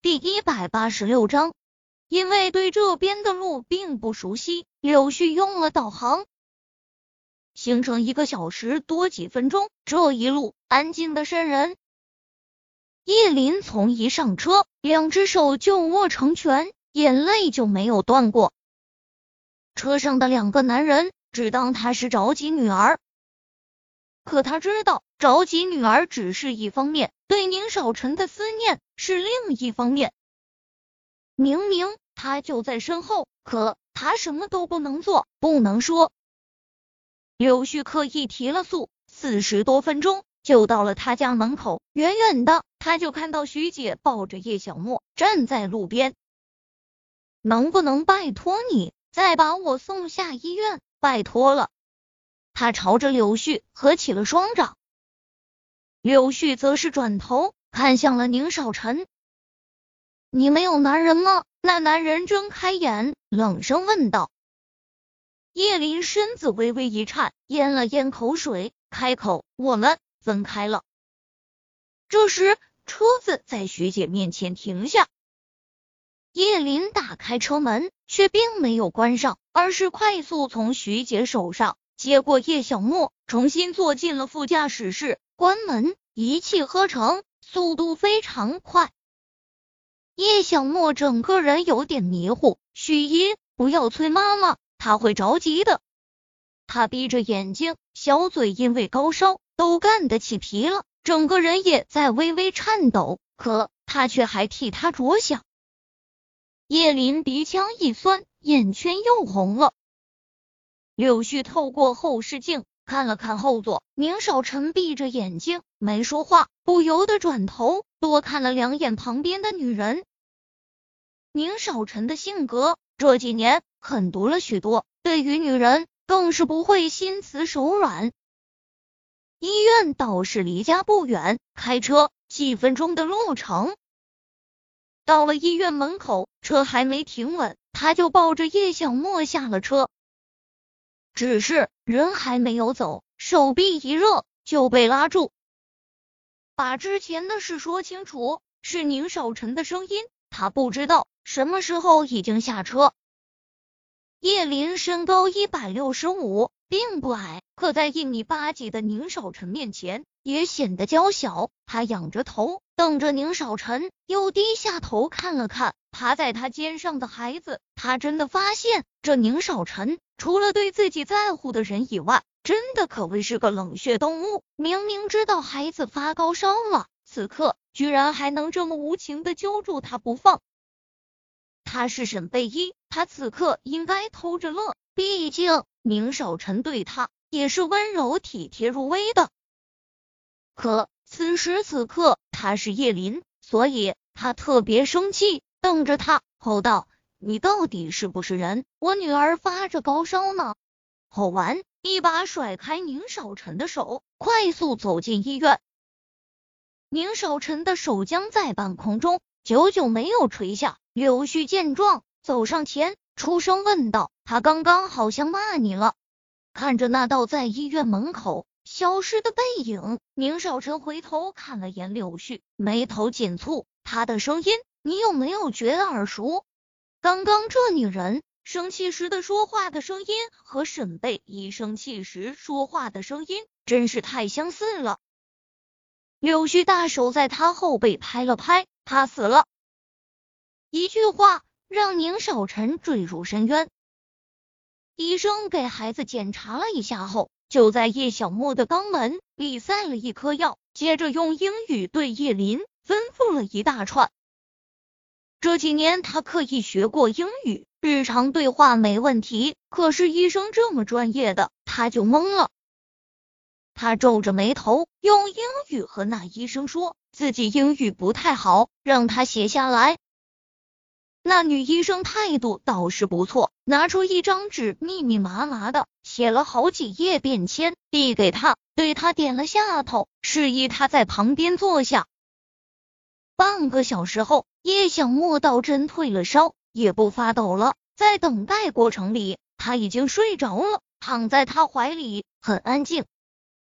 第一百八十六章，因为对这边的路并不熟悉，柳絮用了导航，行程一个小时多几分钟。这一路安静的渗人。叶林从一上车，两只手就握成拳，眼泪就没有断过。车上的两个男人只当他是着急女儿，可他知道着急女儿只是一方面，对宁少臣的思念是另一方面。明明他就在身后，可他什么都不能做，不能说。柳絮刻意提了速，四十多分钟就到了他家门口，远远的。他就看到徐姐抱着叶小莫站在路边，能不能拜托你再把我送下医院？拜托了。他朝着柳絮合起了双掌，柳絮则是转头看向了宁少臣：“你没有男人吗？”那男人睁开眼，冷声问道。叶林身子微微一颤，咽了咽口水，开口：“我们分开了。”这时。车子在徐姐面前停下，叶林打开车门，却并没有关上，而是快速从徐姐手上接过叶小莫，重新坐进了副驾驶室，关门，一气呵成，速度非常快。叶小沫整个人有点迷糊，许一，不要催妈妈，她会着急的。他闭着眼睛，小嘴因为高烧都干得起皮了。整个人也在微微颤抖，可他却还替他着想。叶林鼻腔一酸，眼圈又红了。柳絮透过后视镜看了看后座，宁少臣闭着眼睛没说话，不由得转头多看了两眼旁边的女人。宁少臣的性格这几年狠毒了许多，对于女人更是不会心慈手软。医院倒是离家不远，开车几分钟的路程。到了医院门口，车还没停稳，他就抱着叶小沫下了车。只是人还没有走，手臂一热就被拉住。把之前的事说清楚。是宁少臣的声音，他不知道什么时候已经下车。叶林身高一百六十五。并不矮，可在一米八几的宁少臣面前也显得娇小。他仰着头瞪着宁少臣，又低下头看了看趴在他肩上的孩子。他真的发现，这宁少臣除了对自己在乎的人以外，真的可谓是个冷血动物。明明知道孩子发高烧了，此刻居然还能这么无情的揪住他不放。他是沈贝依，他此刻应该偷着乐，毕竟。宁少臣对他也是温柔体贴入微的，可此时此刻他是叶林，所以他特别生气，瞪着他吼道：“你到底是不是人？我女儿发着高烧呢！”吼完，一把甩开宁少臣的手，快速走进医院。宁少臣的手僵在半空中久久没有垂下。柳絮见状，走上前。出声问道：“他刚刚好像骂你了？”看着那道在医院门口消失的背影，宁少臣回头看了眼柳絮，眉头紧蹙。他的声音，你有没有觉得耳熟？刚刚这女人生气时的说话的声音，和沈贝一生气时说话的声音，真是太相似了。柳絮大手在他后背拍了拍，他死了。一句话。让宁少臣坠入深渊。医生给孩子检查了一下后，就在叶小莫的肛门里塞了一颗药，接着用英语对叶林吩咐了一大串。这几年他刻意学过英语，日常对话没问题。可是医生这么专业的，他就懵了。他皱着眉头，用英语和那医生说自己英语不太好，让他写下来。那女医生态度倒是不错，拿出一张纸，密密麻麻的写了好几页便签，递给他，对他点了下头，示意他在旁边坐下。半个小时后，叶小莫到真退了烧，也不发抖了。在等待过程里，他已经睡着了，躺在他怀里很安静。